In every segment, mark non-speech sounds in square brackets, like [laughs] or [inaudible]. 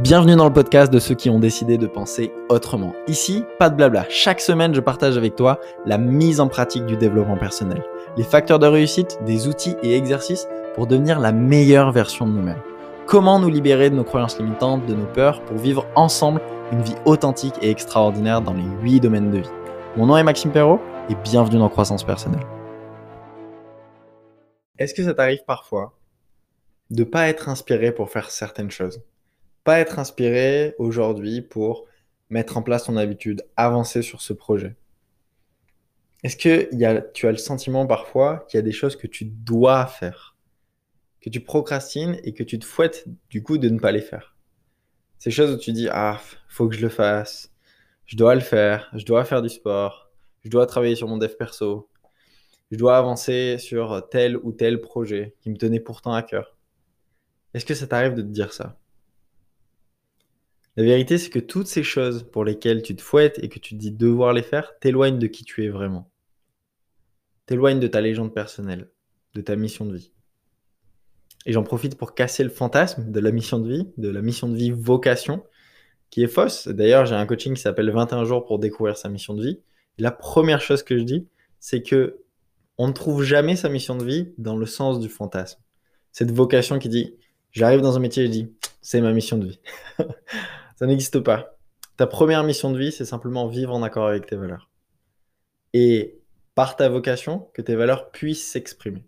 Bienvenue dans le podcast de ceux qui ont décidé de penser autrement. Ici, pas de blabla. Chaque semaine, je partage avec toi la mise en pratique du développement personnel, les facteurs de réussite, des outils et exercices pour devenir la meilleure version de nous-mêmes. Comment nous libérer de nos croyances limitantes, de nos peurs, pour vivre ensemble une vie authentique et extraordinaire dans les 8 domaines de vie. Mon nom est Maxime Perrault et bienvenue dans Croissance Personnelle. Est-ce que ça t'arrive parfois de pas être inspiré pour faire certaines choses? Pas être inspiré aujourd'hui pour mettre en place ton habitude, avancer sur ce projet. Est-ce que y a, tu as le sentiment parfois qu'il y a des choses que tu dois faire, que tu procrastines et que tu te fouettes du coup de ne pas les faire? Ces choses où tu dis ah faut que je le fasse, je dois le faire, je dois faire du sport, je dois travailler sur mon dev perso, je dois avancer sur tel ou tel projet qui me tenait pourtant à cœur. Est-ce que ça t'arrive de te dire ça? La vérité, c'est que toutes ces choses pour lesquelles tu te fouettes et que tu te dis devoir les faire t'éloignent de qui tu es vraiment. T'éloignent de ta légende personnelle, de ta mission de vie. Et j'en profite pour casser le fantasme de la mission de vie, de la mission de vie vocation, qui est fausse. D'ailleurs, j'ai un coaching qui s'appelle 21 jours pour découvrir sa mission de vie. la première chose que je dis, c'est que on ne trouve jamais sa mission de vie dans le sens du fantasme. Cette vocation qui dit, j'arrive dans un métier et je dis, c'est ma mission de vie. [laughs] Ça n'existe pas. Ta première mission de vie, c'est simplement vivre en accord avec tes valeurs. Et par ta vocation, que tes valeurs puissent s'exprimer.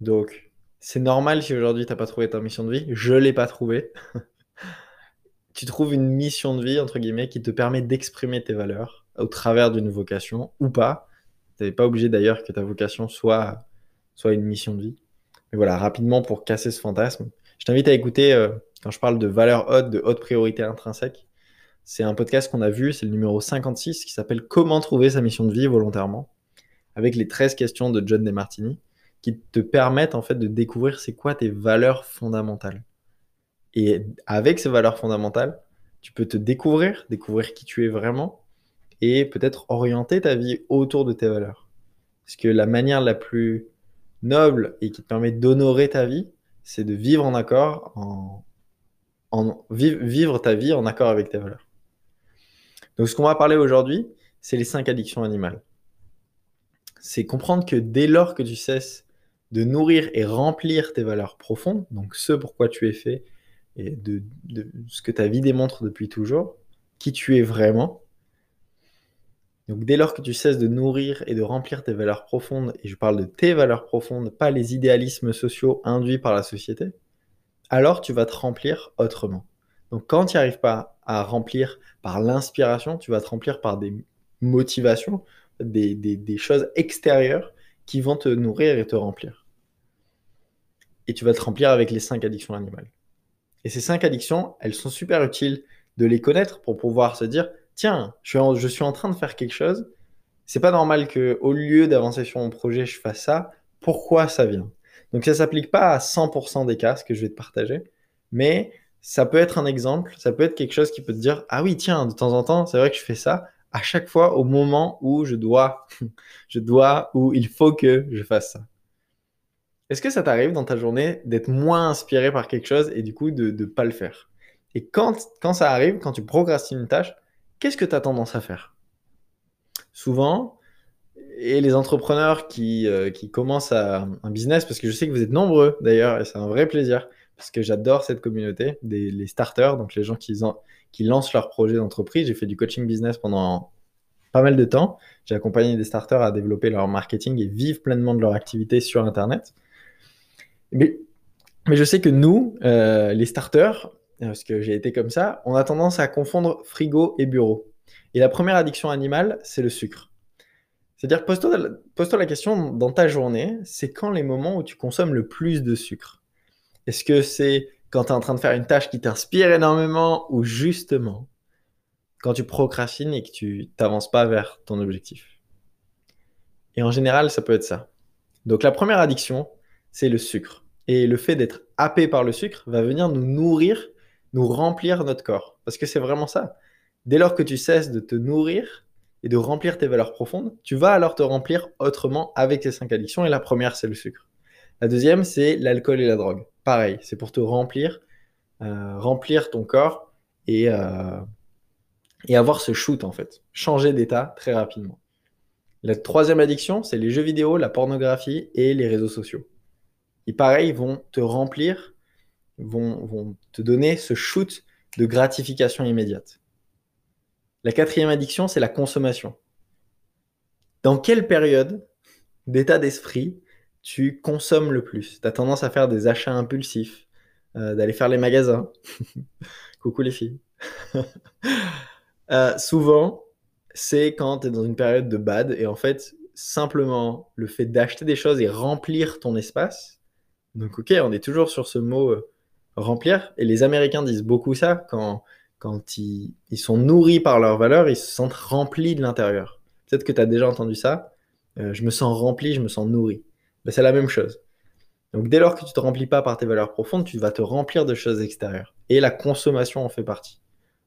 Donc, c'est normal si aujourd'hui tu n'as pas trouvé ta mission de vie. Je ne l'ai pas trouvée. [laughs] tu trouves une mission de vie, entre guillemets, qui te permet d'exprimer tes valeurs au travers d'une vocation ou pas. Tu n'es pas obligé d'ailleurs que ta vocation soit, soit une mission de vie. Mais voilà, rapidement pour casser ce fantasme, je t'invite à écouter, euh, quand je parle de valeurs hautes, de haute priorité intrinsèque, c'est un podcast qu'on a vu, c'est le numéro 56 qui s'appelle Comment trouver sa mission de vie volontairement, avec les 13 questions de John DeMartini, qui te permettent en fait de découvrir c'est quoi tes valeurs fondamentales. Et avec ces valeurs fondamentales, tu peux te découvrir, découvrir qui tu es vraiment, et peut-être orienter ta vie autour de tes valeurs. Parce que la manière la plus noble et qui te permet d'honorer ta vie, c'est de vivre en accord, en, vivre ta vie en accord avec tes valeurs. Donc ce qu'on va parler aujourd'hui, c'est les cinq addictions animales. C'est comprendre que dès lors que tu cesses de nourrir et remplir tes valeurs profondes, donc ce pourquoi tu es fait et de ce que ta vie démontre depuis toujours, qui tu es vraiment, donc dès lors que tu cesses de nourrir et de remplir tes valeurs profondes, et je parle de tes valeurs profondes, pas les idéalismes sociaux induits par la société, alors tu vas te remplir autrement. Donc quand tu n'y arrives pas à remplir par l'inspiration, tu vas te remplir par des motivations, des, choses extérieures qui vont te nourrir et te remplir. Et tu vas te remplir avec les cinq addictions animales. Et ces cinq addictions, elles sont super utiles de les connaître pour pouvoir se dire, tiens, je suis, en, train de faire quelque chose. C'est pas normal que, au lieu d'avancer sur mon projet, je fasse ça. Pourquoi ça vient? Donc ça s'applique pas à 100% des cas, ce que je vais te partager, mais ça peut être un exemple, ça peut être quelque chose qui peut te dire ah oui tiens de temps en temps c'est vrai que je fais ça à chaque fois au moment où je dois, [laughs] je dois ou il faut que je fasse ça. Est-ce que ça t'arrive dans ta journée d'être moins inspiré par quelque chose et du coup de ne pas le faire? Et quand, quand ça arrive, quand tu procrastines une tâche, qu'est-ce que tu as tendance à faire? Souvent, et les entrepreneurs qui, euh, qui commencent un business, parce que je sais que vous êtes nombreux d'ailleurs, et c'est un vrai plaisir, parce que j'adore cette communauté, des, les starters, donc les gens qui, qui lancent leur projet d'entreprise. J'ai fait du coaching business pendant pas mal de temps. J'ai accompagné des starters à développer leur marketing et vivre pleinement de leur activité sur Internet. Mais, mais je sais que nous, euh, les starters, parce que j'ai été comme ça, on a tendance à confondre frigo et bureau. Et la première addiction animale, c'est le sucre. C'est-à-dire, pose-toi la question dans ta journée, c'est quand les moments où tu consommes le plus de sucre? Est-ce que c'est quand tu es en train de faire une tâche qui t'inspire énormément ou justement quand tu procrastines et que tu t'avances pas vers ton objectif? Et en général, ça peut être ça. Donc la première addiction, c'est le sucre. Et le fait d'être happé par le sucre va venir nous nourrir nous remplir notre corps. Parce que c'est vraiment ça. Dès lors que tu cesses de te nourrir et de remplir tes valeurs profondes, tu vas alors te remplir autrement avec tes cinq addictions. Et la première, c'est le sucre. La deuxième, c'est l'alcool et la drogue. Pareil, c'est pour te remplir remplir ton corps et, et avoir ce shoot en fait. Changer d'état très rapidement. La troisième addiction, c'est les jeux vidéo, la pornographie et les réseaux sociaux. Et pareil, vont te remplir, vont, vont te donner ce shoot de gratification immédiate. La quatrième addiction, c'est la consommation. Dans quelle période d'état d'esprit tu consommes le plus? Tu as tendance à faire des achats impulsifs, euh, d'aller faire les magasins. [laughs] Coucou les filles. [laughs] Euh, souvent, c'est quand tu es dans une période de bad et en fait, simplement le fait d'acheter des choses et remplir ton espace. Donc, ok, on est toujours sur ce mot euh, remplir. Et les Américains disent beaucoup ça quand, quand ils, sont nourris par leurs valeurs, ils se sentent remplis de l'intérieur. Peut-être que tu as déjà entendu ça. Euh, je me sens rempli, je me sens nourri. Ben, c'est la même chose. Donc dès lors que tu te remplis pas par tes valeurs profondes, tu vas te remplir de choses extérieures. Et la consommation en fait partie.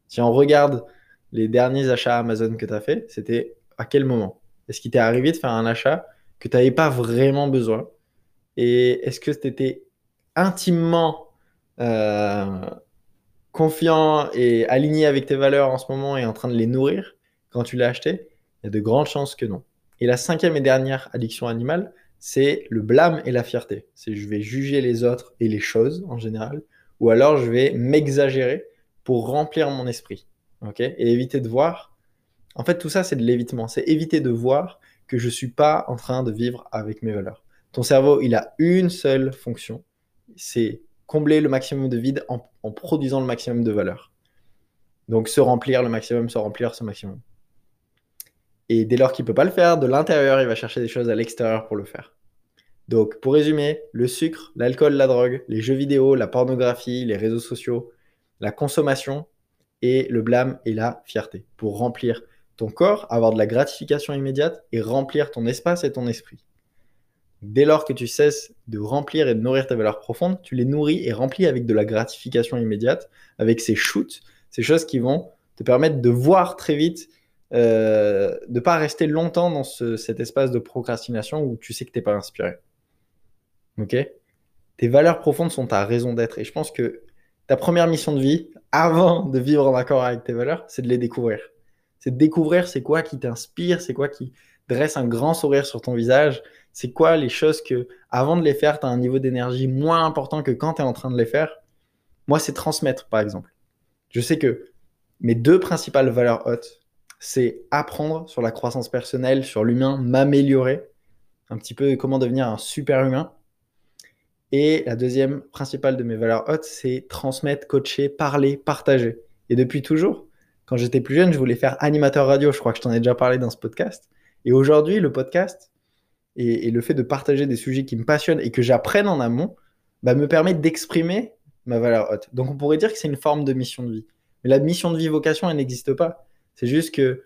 Si on regarde les derniers achats Amazon que tu as fait, c'était à quel moment? Est-ce qu'il t'est arrivé de faire un achat que tu n'avais pas vraiment besoin? Et est-ce que tu étais intimement confiant et aligné avec tes valeurs en ce moment et en train de les nourrir quand tu l'as acheté Il y a de grandes chances que non. Et la cinquième et dernière addiction animale, c'est le blâme et la fierté. C'est je vais juger les autres et les choses en général, ou alors je vais m'exagérer pour remplir mon esprit et éviter de voir. En fait, tout ça, c'est de l'évitement. C'est éviter de voir que je ne suis pas en train de vivre avec mes valeurs. Ton cerveau, il a une seule fonction. C'est combler le maximum de vide en, produisant le maximum de valeur. Donc, se remplir le maximum, se remplir ce maximum. Et dès lors qu'il ne peut pas le faire, de l'intérieur, il va chercher des choses à l'extérieur pour le faire. Donc, pour résumer, le sucre, l'alcool, la drogue, les jeux vidéo, la pornographie, les réseaux sociaux, la consommation, et le blâme et la fierté pour remplir ton corps, avoir de la gratification immédiate et remplir ton espace et ton esprit. Dès lors que tu cesses de remplir et de nourrir tes valeurs profondes, tu les nourris et remplis avec de la gratification immédiate, avec ces shoots, ces choses qui vont te permettre de voir très vite, euh, de ne pas rester longtemps dans cet espace de procrastination où tu sais que tu n'es pas inspiré. Ok? Tes valeurs profondes sont ta raison d'être. Et je pense que ta première mission de vie, avant de vivre en accord avec tes valeurs, c'est de les découvrir. C'est de découvrir c'est quoi qui t'inspire, c'est quoi qui dresse un grand sourire sur ton visage, c'est quoi les choses que, avant de les faire, tu as un niveau d'énergie moins important que quand tu es en train de les faire? Moi, c'est transmettre, par exemple. Je sais que mes deux principales valeurs hautes, c'est apprendre sur la croissance personnelle, sur l'humain, m'améliorer, un petit peu comment devenir un super humain, et la deuxième principale de mes valeurs hautes, c'est transmettre, coacher, parler, partager. Et depuis toujours, quand j'étais plus jeune, je voulais faire animateur radio. Je crois que je t'en ai déjà parlé dans ce podcast. Et aujourd'hui, le podcast et, le fait de partager des sujets qui me passionnent et que j'apprenne en amont, bah, me permet d'exprimer ma valeur haute. Donc on pourrait dire que c'est une forme de mission de vie. Mais la mission de vie vocation, elle n'existe pas. C'est juste que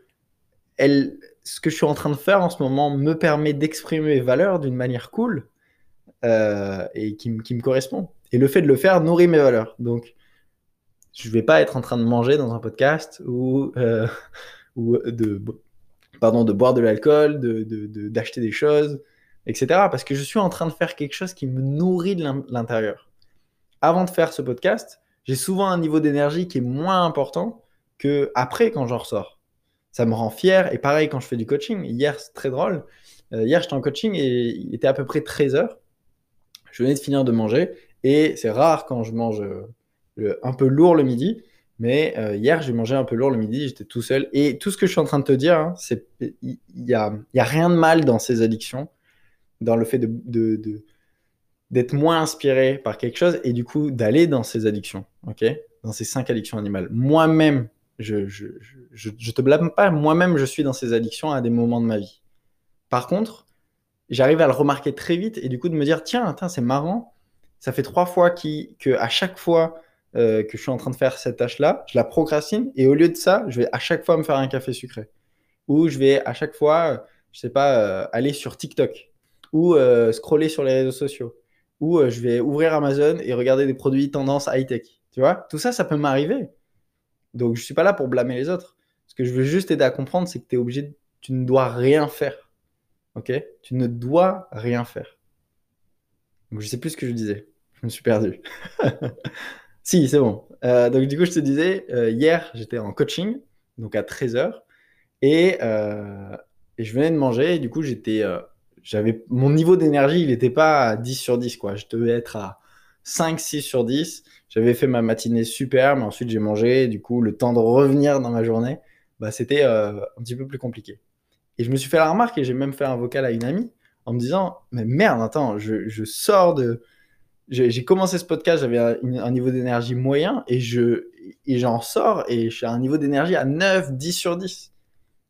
elle, ce que je suis en train de faire en ce moment me permet d'exprimer mes valeurs d'une manière cool euh, et qui, me correspond. Et le fait de le faire nourrit mes valeurs. Donc, je ne vais pas être en train de manger dans un podcast ou, euh, [laughs] ou de, pardon, de boire de l'alcool, d'acheter de, d'acheter des choses, etc. Parce que je suis en train de faire quelque chose qui me nourrit de l'intérieur. Avant de faire ce podcast, j'ai souvent un niveau d'énergie qui est moins important que après quand j'en ressors. Ça me rend fier. Et pareil quand je fais du coaching. Hier, c'est très drôle. Euh, hier, j'étais en coaching et il était à peu près 13 heures je venais de finir de manger et c'est rare quand je mange euh, un peu lourd le midi. Mais euh, hier, j'ai mangé un peu lourd le midi, j'étais tout seul. Et tout ce que je suis en train de te dire, hein, c'est il n'y a, y a rien de mal dans ces addictions, dans le fait d'être moins inspiré par quelque chose et du coup d'aller dans ces addictions, ok? Dans ces cinq addictions animales. Moi-même, je, je, te blâme pas, moi-même je suis dans ces addictions à des moments de ma vie. Par contre, j'arrive à le remarquer très vite et du coup de me dire tiens, c'est marrant, ça fait trois fois qui, que à chaque fois euh, que je suis en train de faire cette tâche-là, je la procrastine et au lieu de ça, je vais à chaque fois me faire un café sucré ou je vais à chaque fois, je sais pas, euh, aller sur TikTok ou euh, scroller sur les réseaux sociaux ou je vais ouvrir Amazon et regarder des produits tendance high-tech. Tu vois, tout ça, ça peut m'arriver. Donc je suis pas là pour blâmer les autres. Ce que je veux juste aider à comprendre, c'est que tu es obligé, tu ne dois rien faire Ok? Tu ne dois rien faire. Donc, je sais plus ce que je disais. Je me suis perdu. [laughs] Si, c'est bon. Euh, donc, du coup, je te disais, euh, hier, j'étais en coaching, donc à 13h, et, euh, et je venais de manger, et du coup, j'étais, j'avais, mon niveau d'énergie, il n'était pas à 10 sur 10, quoi. Je devais être à 5, 6 sur 10. J'avais fait ma matinée super, mais ensuite, j'ai mangé, du coup, le temps de revenir dans ma journée, bah, c'était un petit peu plus compliqué. Et je me suis fait la remarque, et j'ai même fait un vocal à une amie, en me disant, mais merde, attends, je sors de j'ai commencé ce podcast, j'avais un, niveau d'énergie moyen et je et j'en sors et je suis à un niveau d'énergie à 9, 10 sur 10.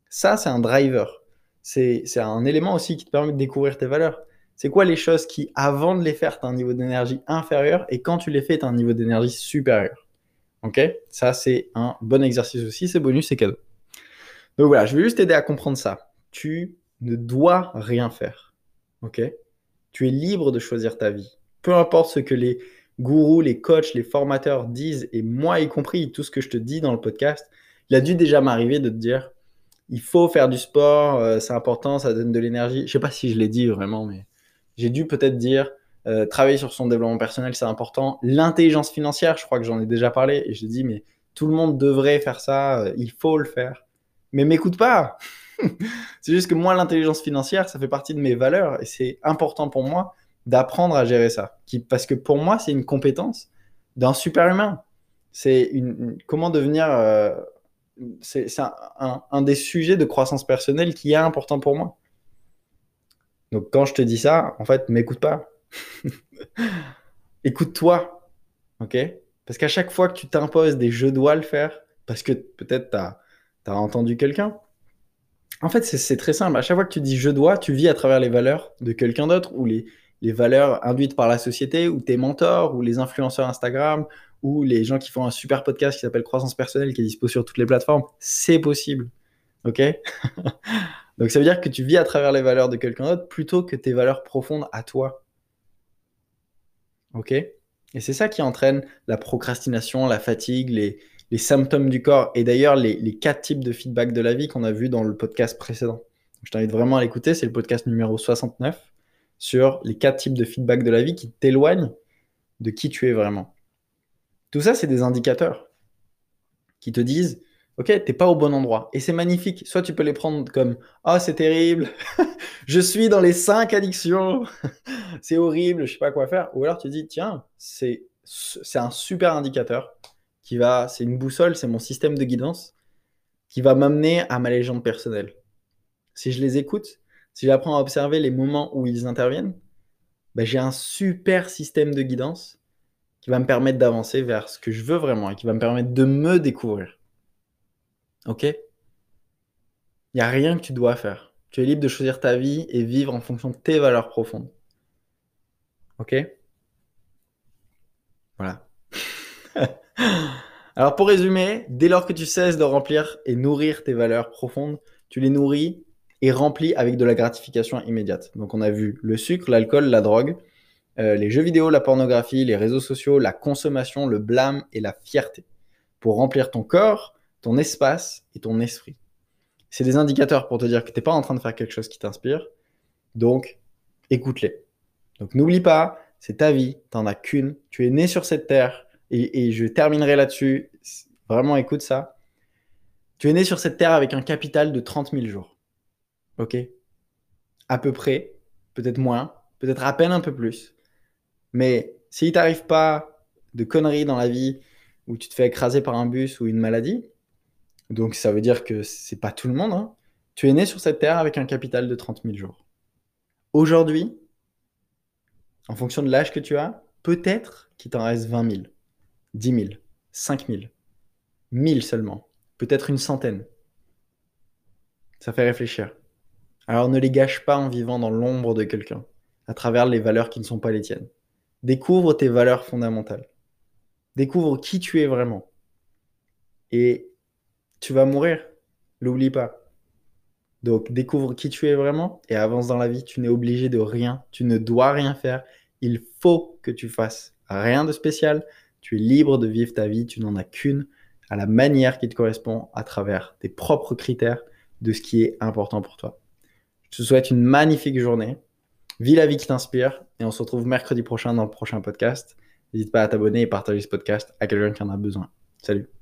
Ça, c'est un driver. C'est un élément aussi qui te permet de découvrir tes valeurs. C'est quoi les choses qui, avant de les faire, tu as un niveau d'énergie inférieur et quand tu les fais, tu as un niveau d'énergie supérieur? Ok? Ça, c'est un bon exercice aussi. C'est bonus, c'est cadeau. Donc voilà, je vais juste t'aider à comprendre ça. Tu ne dois rien faire. Ok? Tu es libre de choisir ta vie peu importe ce que les gourous, les coachs, les formateurs disent, et moi y compris, tout ce que je te dis dans le podcast, il a dû déjà m'arriver de te dire, il faut faire du sport, euh, c'est important, ça donne de l'énergie. Je sais pas si je l'ai dit vraiment, mais j'ai dû peut-être dire, euh, travailler sur son développement personnel, c'est important. L'intelligence financière, je crois que j'en ai déjà parlé, et je dis, mais tout le monde devrait faire ça, euh, il faut le faire. Mais m'écoute pas. [laughs] c'est juste que moi, l'intelligence financière, ça fait partie de mes valeurs, et c'est important pour moi d'apprendre à gérer ça. Parce que pour moi, c'est une compétence d'un super humain. C'est une, comment devenir. Euh, c'est un, un, des sujets de croissance personnelle qui est important pour moi. Donc quand je te dis ça, en fait, m'écoute pas. [laughs] Écoute-toi. OK? Parce qu'à chaque fois que tu t'imposes des je dois le faire, parce que peut-être tu as, as, entendu quelqu'un. En fait, c'est très simple. À chaque fois que tu dis je dois, tu vis à travers les valeurs de quelqu'un d'autre ou les, les valeurs induites par la société ou tes mentors ou les influenceurs Instagram ou les gens qui font un super podcast qui s'appelle Croissance personnelle qui est dispo sur toutes les plateformes, c'est possible. OK? [laughs] Donc ça veut dire que tu vis à travers les valeurs de quelqu'un d'autre plutôt que tes valeurs profondes à toi. OK? Et c'est ça qui entraîne la procrastination, la fatigue, les, symptômes du corps et d'ailleurs les, les, quatre types de feedback de la vie qu'on a vu dans le podcast précédent. Je t'invite vraiment à l'écouter, c'est le podcast numéro 69 sur les quatre types de feedback de la vie qui t'éloignent de qui tu es vraiment. Tout ça, c'est des indicateurs qui te disent, ok, t'es pas au bon endroit. Et c'est magnifique. Soit tu peux les prendre comme, ah, c'est terrible, [laughs] je suis dans les cinq addictions, [laughs] c'est horrible, je sais pas quoi faire. Ou alors tu dis, tiens, c'est, c'est un super indicateur qui va, c'est une boussole, c'est mon système de guidance qui va m'amener à ma légende personnelle. Si je les écoute, si j'apprends à observer les moments où ils interviennent, ben, j'ai un super système de guidance qui va me permettre d'avancer vers ce que je veux vraiment et qui va me permettre de me découvrir. Ok? Il n'y a rien que tu dois faire. Tu es libre de choisir ta vie et vivre en fonction de tes valeurs profondes. Ok? Voilà. [laughs] Alors pour résumer, dès lors que tu cesses de remplir et nourrir tes valeurs profondes, tu les nourris est rempli avec de la gratification immédiate. Donc on a vu le sucre, l'alcool, la drogue, euh, les jeux vidéo, la pornographie, les réseaux sociaux, la consommation, le blâme et la fierté pour remplir ton corps, ton espace et ton esprit. C'est des indicateurs pour te dire que tu n'es pas en train de faire quelque chose qui t'inspire. Donc, écoute-les. Donc n'oublie pas, c'est ta vie, tu n'en as qu'une, tu es né sur cette terre, et, et je terminerai là-dessus. Vraiment, écoute ça. Tu es né sur cette terre avec un capital de 30 000 jours. Ok À peu près, peut-être moins, peut-être à peine un peu plus. Mais s'il t'arrive pas de conneries dans la vie où tu te fais écraser par un bus ou une maladie, donc ça veut dire que c'est pas tout le monde, hein, tu es né sur cette terre avec un capital de 30 000 jours. Aujourd'hui, en fonction de l'âge que tu as, peut-être qu'il t'en reste 20 000, 10 000, 5 000, 1000 seulement, peut-être une centaine. Ça fait réfléchir. Alors ne les gâche pas en vivant dans l'ombre de quelqu'un, à travers les valeurs qui ne sont pas les tiennes. Découvre tes valeurs fondamentales. Découvre qui tu es vraiment. Et tu vas mourir. L'oublie pas. Donc découvre qui tu es vraiment et avance dans la vie. Tu n'es obligé de rien. Tu ne dois rien faire. Il faut que tu fasses rien de spécial. Tu es libre de vivre ta vie. Tu n'en as qu'une à la manière qui te correspond à travers tes propres critères de ce qui est important pour toi. Je te souhaite une magnifique journée. Vis la vie qui t'inspire et on se retrouve mercredi prochain dans le prochain podcast. N'hésite pas à t'abonner et partager ce podcast à quelqu'un qui en a besoin. Salut